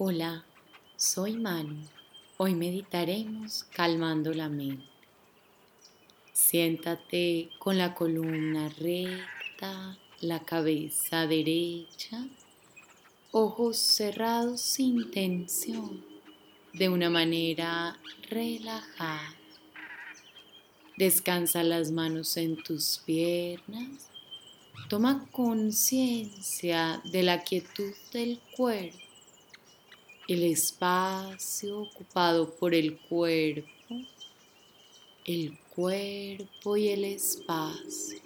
Hola, soy Manu. Hoy meditaremos calmando la mente. Siéntate con la columna recta, la cabeza derecha, ojos cerrados sin tensión, de una manera relajada. Descansa las manos en tus piernas. Toma conciencia de la quietud del cuerpo el espacio ocupado por el cuerpo, el cuerpo y el espacio.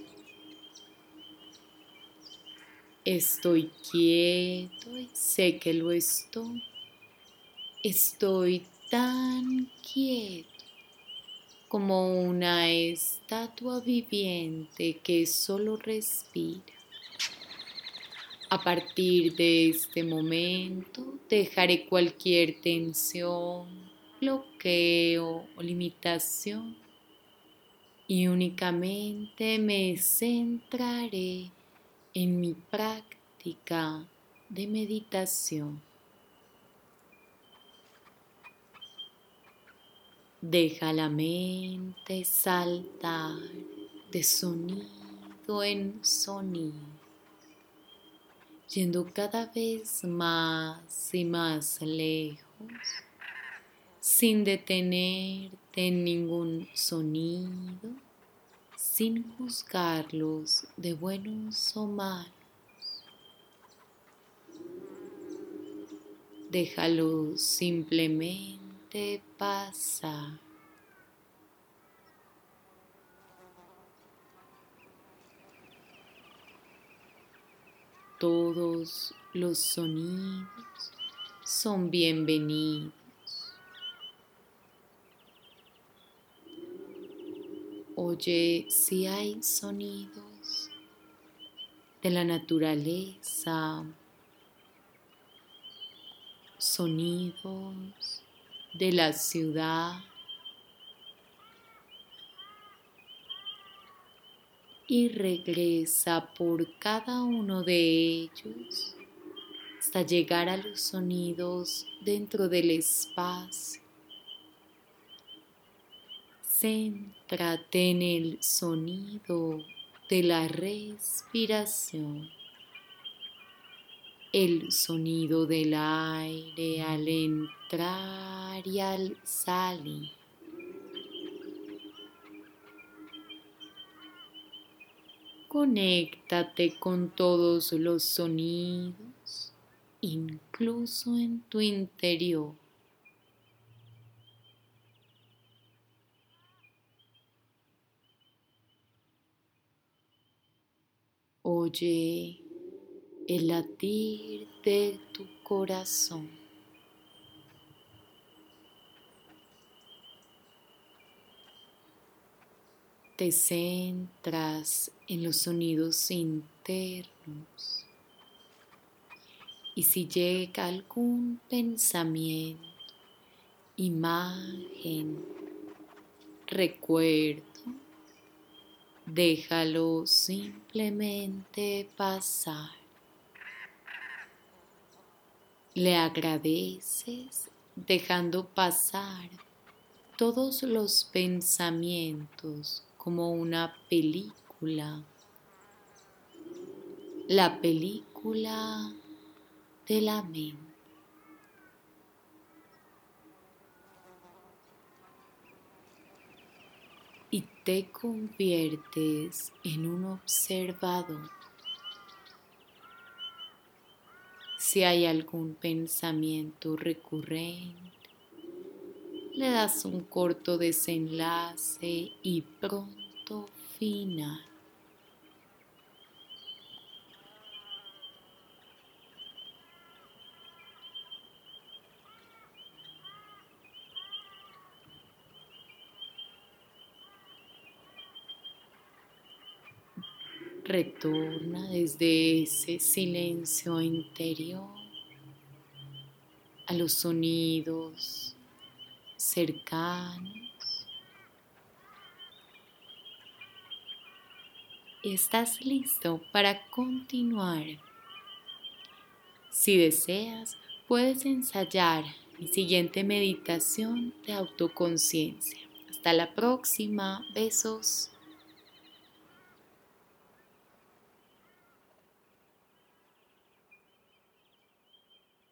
Estoy quieto y sé que lo estoy. Estoy tan quieto como una estatua viviente que solo respira. A partir de este momento dejaré cualquier tensión, bloqueo o limitación y únicamente me centraré en mi práctica de meditación. Deja la mente saltar de sonido en sonido yendo cada vez más y más lejos, sin detenerte en ningún sonido, sin juzgarlos de buenos o malos. Déjalos simplemente pasar. Todos los sonidos son bienvenidos. Oye si hay sonidos de la naturaleza, sonidos de la ciudad, y regresa por cada uno de ellos hasta llegar a los sonidos dentro del espacio. Céntrate en el sonido de la respiración, el sonido del aire al entrar y al salir. Conéctate con todos los sonidos, incluso en tu interior. Oye el latir de tu corazón. Te centras en los sonidos internos y si llega algún pensamiento, imagen, recuerdo, déjalo simplemente pasar. Le agradeces dejando pasar todos los pensamientos como una película, la película de la mente. Y te conviertes en un observador. Si hay algún pensamiento recurrente, le das un corto desenlace y pronto final. Retorna desde ese silencio interior a los sonidos cercanos. Estás listo para continuar. Si deseas, puedes ensayar mi siguiente meditación de autoconciencia. Hasta la próxima. Besos.